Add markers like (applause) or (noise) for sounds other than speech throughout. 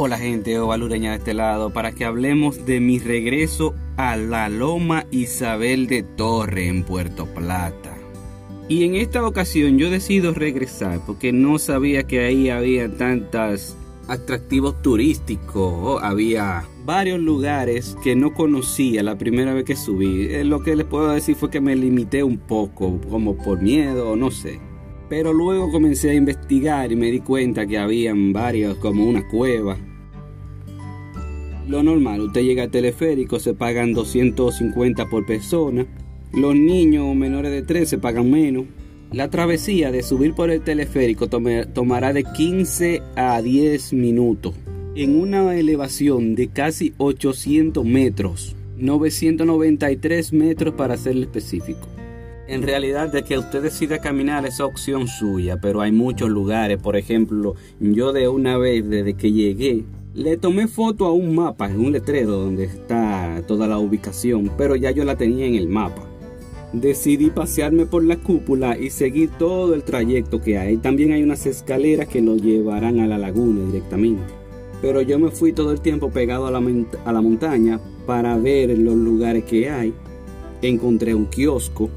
Hola gente ovalureña de este lado para que hablemos de mi regreso a la Loma Isabel de Torre en Puerto Plata. Y en esta ocasión yo decido regresar porque no sabía que ahí había tantos atractivos turísticos, había varios lugares que no conocía la primera vez que subí. Eh, lo que les puedo decir fue que me limité un poco, como por miedo, no sé. Pero luego comencé a investigar y me di cuenta que habían varios, como una cueva, lo normal, usted llega al teleférico, se pagan 250 por persona. Los niños menores de 13 pagan menos. La travesía de subir por el teleférico tomará de 15 a 10 minutos en una elevación de casi 800 metros, 993 metros para ser específico. En realidad, de que usted decida caminar es opción suya, pero hay muchos lugares. Por ejemplo, yo de una vez desde que llegué le tomé foto a un mapa, en un letrero donde está toda la ubicación, pero ya yo la tenía en el mapa. Decidí pasearme por la cúpula y seguir todo el trayecto que hay. También hay unas escaleras que lo llevarán a la laguna directamente. Pero yo me fui todo el tiempo pegado a la, a la montaña para ver los lugares que hay. Encontré un kiosco,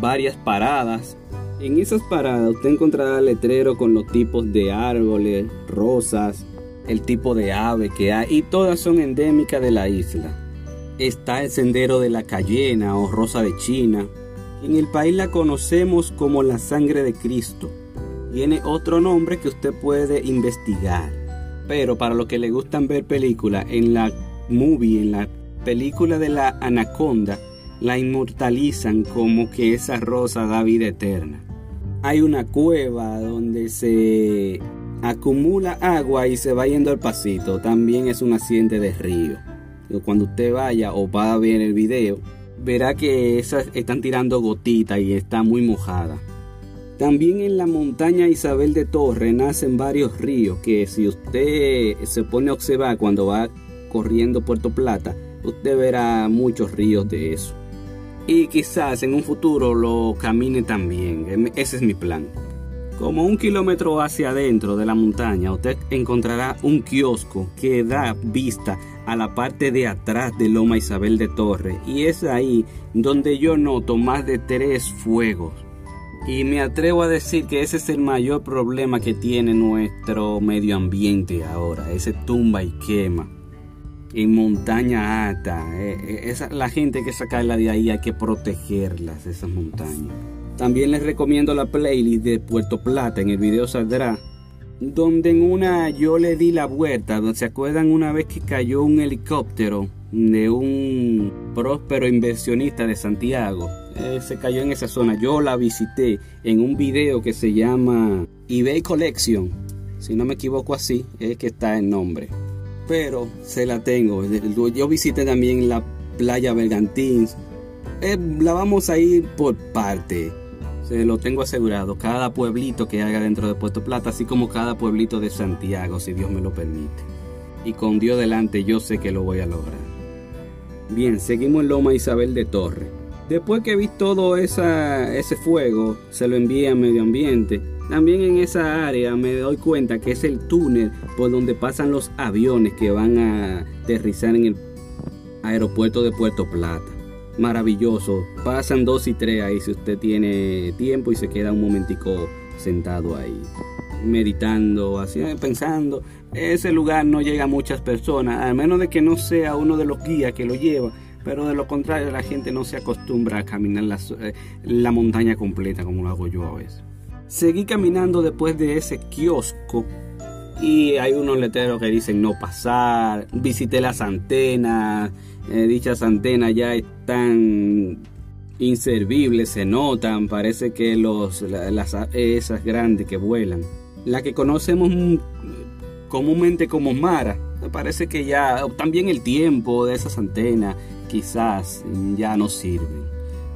varias paradas. En esas paradas usted encontrará letrero con los tipos de árboles, rosas, el tipo de ave que hay y todas son endémicas de la isla. Está el sendero de la cayena o rosa de China. En el país la conocemos como la sangre de Cristo. Tiene otro nombre que usted puede investigar. Pero para los que le gustan ver películas, en la movie, en la película de la anaconda, la inmortalizan como que esa rosa da vida eterna. Hay una cueva donde se acumula agua y se va yendo al pasito. También es un accidente de río. Cuando usted vaya o va a ver el video, verá que esas están tirando gotitas y está muy mojada. También en la montaña Isabel de Torre nacen varios ríos que si usted se pone a observar cuando va corriendo Puerto Plata, usted verá muchos ríos de eso. Y quizás en un futuro lo camine también. Ese es mi plan. Como un kilómetro hacia adentro de la montaña, usted encontrará un kiosco que da vista a la parte de atrás de Loma Isabel de Torre y es ahí donde yo noto más de tres fuegos. Y me atrevo a decir que ese es el mayor problema que tiene nuestro medio ambiente ahora, ese tumba y quema. En montaña alta, eh, eh, la gente que sacarla de ahí, hay que protegerlas, esas montañas. También les recomiendo la playlist de Puerto Plata, en el video saldrá. Donde en una yo le di la vuelta, donde se acuerdan una vez que cayó un helicóptero de un próspero inversionista de Santiago. Eh, se cayó en esa zona. Yo la visité en un video que se llama eBay Collection. Si no me equivoco así, es que está el nombre. Pero se la tengo. Yo visité también la playa Bergantín. Eh, la vamos a ir por parte lo tengo asegurado, cada pueblito que haga dentro de Puerto Plata, así como cada pueblito de Santiago, si Dios me lo permite. Y con Dios delante yo sé que lo voy a lograr. Bien, seguimos en Loma Isabel de Torre. Después que vi todo ese fuego, se lo envié a Medio Ambiente. También en esa área me doy cuenta que es el túnel por donde pasan los aviones que van a aterrizar en el aeropuerto de Puerto Plata maravilloso. Pasan dos y tres ahí si usted tiene tiempo y se queda un momentico sentado ahí, meditando, así, pensando. Ese lugar no llega a muchas personas, al menos de que no sea uno de los guías que lo lleva. Pero de lo contrario, la gente no se acostumbra a caminar la, eh, la montaña completa como lo hago yo a veces. Seguí caminando después de ese kiosco y hay unos letreros que dicen no pasar. Visité las antenas eh, dichas antenas ya están inservibles, se notan, parece que los, las esas grandes que vuelan, la que conocemos comúnmente como Mara, parece que ya también el tiempo de esas antenas quizás ya no sirven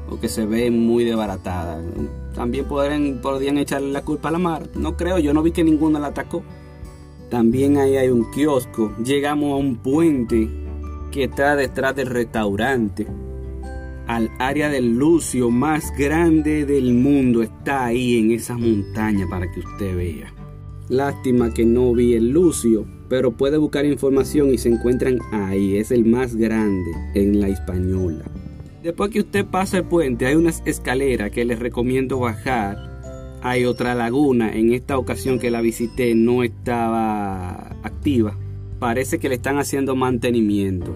o que se ven muy desbaratadas. También podrían, podrían echarle la culpa a la mar, no creo, yo no vi que ninguna la atacó. También ahí hay un kiosco, llegamos a un puente que está detrás del restaurante, al área del lucio más grande del mundo, está ahí en esa montaña para que usted vea. Lástima que no vi el lucio, pero puede buscar información y se encuentran ahí. Es el más grande en la española. Después que usted pasa el puente, hay unas escaleras que les recomiendo bajar. Hay otra laguna. En esta ocasión que la visité no estaba activa. Parece que le están haciendo mantenimiento.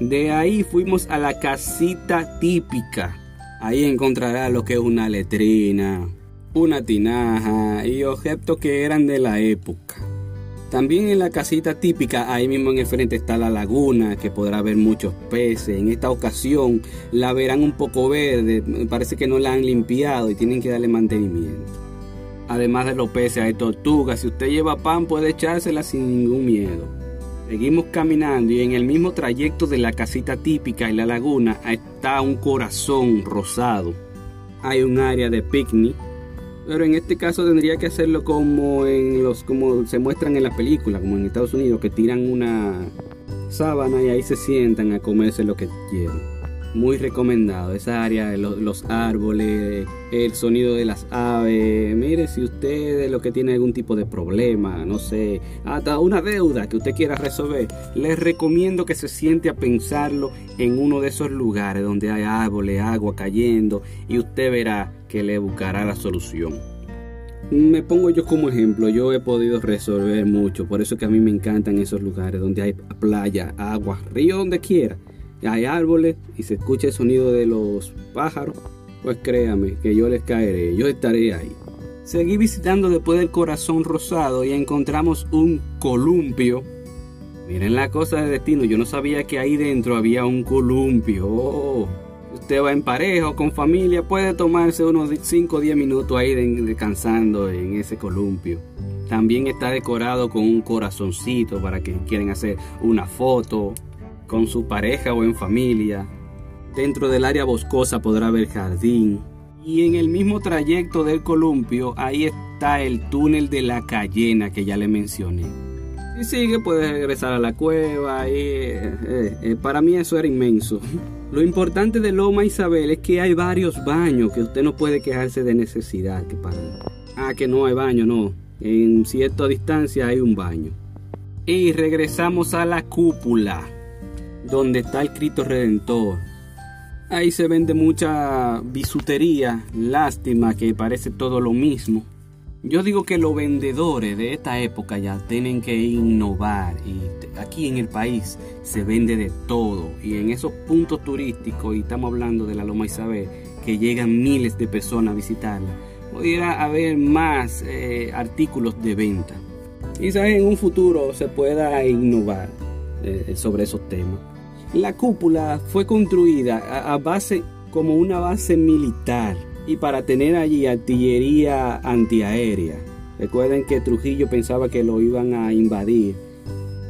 De ahí fuimos a la casita típica. Ahí encontrará lo que es una letrina, una tinaja y objetos que eran de la época. También en la casita típica, ahí mismo en el frente está la laguna, que podrá ver muchos peces. En esta ocasión la verán un poco verde, parece que no la han limpiado y tienen que darle mantenimiento. Además de los peces hay tortugas, si usted lleva pan puede echársela sin ningún miedo. Seguimos caminando y en el mismo trayecto de la casita típica y la laguna está un corazón rosado. Hay un área de picnic pero en este caso tendría que hacerlo como en los como se muestran en la película, como en Estados Unidos, que tiran una sábana y ahí se sientan a comerse lo que quieren. Muy recomendado esa área, los, los árboles, el sonido de las aves. Mire, si usted es lo que tiene algún tipo de problema, no sé, hasta una deuda que usted quiera resolver, les recomiendo que se siente a pensarlo en uno de esos lugares donde hay árboles, agua cayendo y usted verá que le buscará la solución. Me pongo yo como ejemplo, yo he podido resolver mucho, por eso que a mí me encantan esos lugares donde hay playa, agua, río, donde quiera, hay árboles y se escucha el sonido de los pájaros, pues créame que yo les caeré, yo estaré ahí. Seguí visitando después del corazón rosado y encontramos un columpio. Miren la cosa de destino, yo no sabía que ahí dentro había un columpio. Oh usted va en pareja o con familia, puede tomarse unos 5 o 10 minutos ahí descansando en ese columpio. También está decorado con un corazoncito para que quieren hacer una foto con su pareja o en familia. Dentro del área boscosa podrá haber jardín. Y en el mismo trayecto del columpio, ahí está el túnel de la Cayena que ya le mencioné. Si sigue, puede regresar a la cueva. Y, eh, eh, eh, para mí eso era inmenso. Lo importante de Loma Isabel es que hay varios baños que usted no puede quejarse de necesidad. Ah, que no hay baño, no. En cierta distancia hay un baño. Y regresamos a la cúpula, donde está el Cristo Redentor. Ahí se vende mucha bisutería, lástima que parece todo lo mismo. Yo digo que los vendedores de esta época ya tienen que innovar y aquí en el país se vende de todo y en esos puntos turísticos, y estamos hablando de la Loma Isabel, que llegan miles de personas a visitarla, podría haber más eh, artículos de venta. Quizás en un futuro se pueda innovar eh, sobre esos temas. La cúpula fue construida a base como una base militar y para tener allí artillería antiaérea. Recuerden que Trujillo pensaba que lo iban a invadir.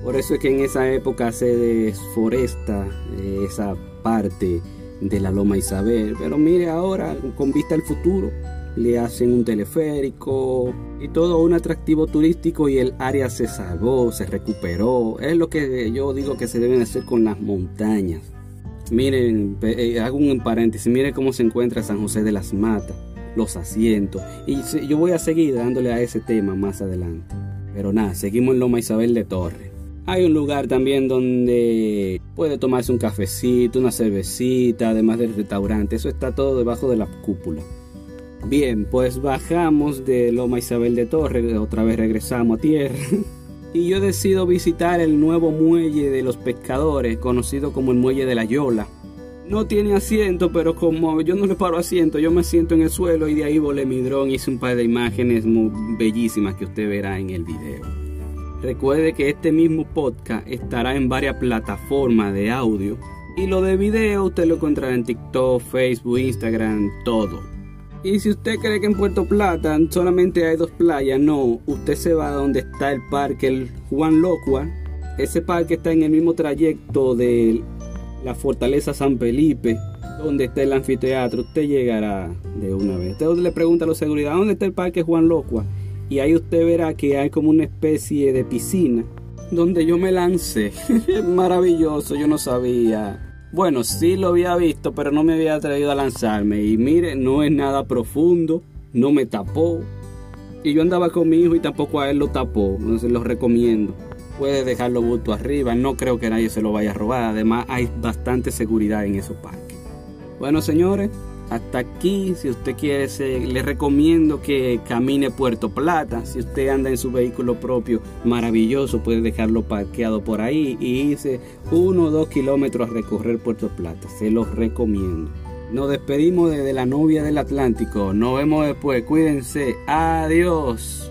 Por eso es que en esa época se desforesta eh, esa parte de la Loma Isabel. Pero mire ahora, con vista al futuro, le hacen un teleférico y todo un atractivo turístico y el área se salvó, se recuperó. Es lo que yo digo que se deben hacer con las montañas. Miren, eh, hago un paréntesis, miren cómo se encuentra San José de las Matas, los asientos. Y yo voy a seguir dándole a ese tema más adelante. Pero nada, seguimos en Loma Isabel de Torre. Hay un lugar también donde puede tomarse un cafecito, una cervecita, además del restaurante. Eso está todo debajo de la cúpula. Bien, pues bajamos de Loma Isabel de Torre, otra vez regresamos a tierra. (laughs) y yo decido visitar el nuevo muelle de los pescadores, conocido como el muelle de la Yola. No tiene asiento, pero como yo no le paro asiento, yo me siento en el suelo y de ahí volé mi dron hice un par de imágenes muy bellísimas que usted verá en el video. Recuerde que este mismo podcast estará en varias plataformas de audio y lo de video usted lo encontrará en TikTok, Facebook, Instagram, todo. Y si usted cree que en Puerto Plata solamente hay dos playas, no, usted se va a donde está el parque el Juan Locua. Ese parque está en el mismo trayecto de la Fortaleza San Felipe, donde está el anfiteatro. Usted llegará de una vez. Usted le pregunta a la seguridad, ¿dónde está el parque Juan Locua? Y ahí usted verá que hay como una especie de piscina donde yo me lancé. (laughs) Maravilloso, yo no sabía bueno, sí lo había visto, pero no me había atrevido a lanzarme. Y mire, no es nada profundo, no me tapó. Y yo andaba con mi hijo y tampoco a él lo tapó. Entonces lo recomiendo. puede dejarlo bulto arriba. No creo que nadie se lo vaya a robar. Además, hay bastante seguridad en esos parques. Bueno, señores, hasta aquí. Si usted quiere, le recomiendo que camine Puerto Plata. Si usted anda en su vehículo propio, maravilloso, puede dejarlo parqueado por ahí y irse uno o dos kilómetros a recorrer Puerto Plata. Se los recomiendo. Nos despedimos desde la novia del Atlántico. Nos vemos después. Cuídense. Adiós.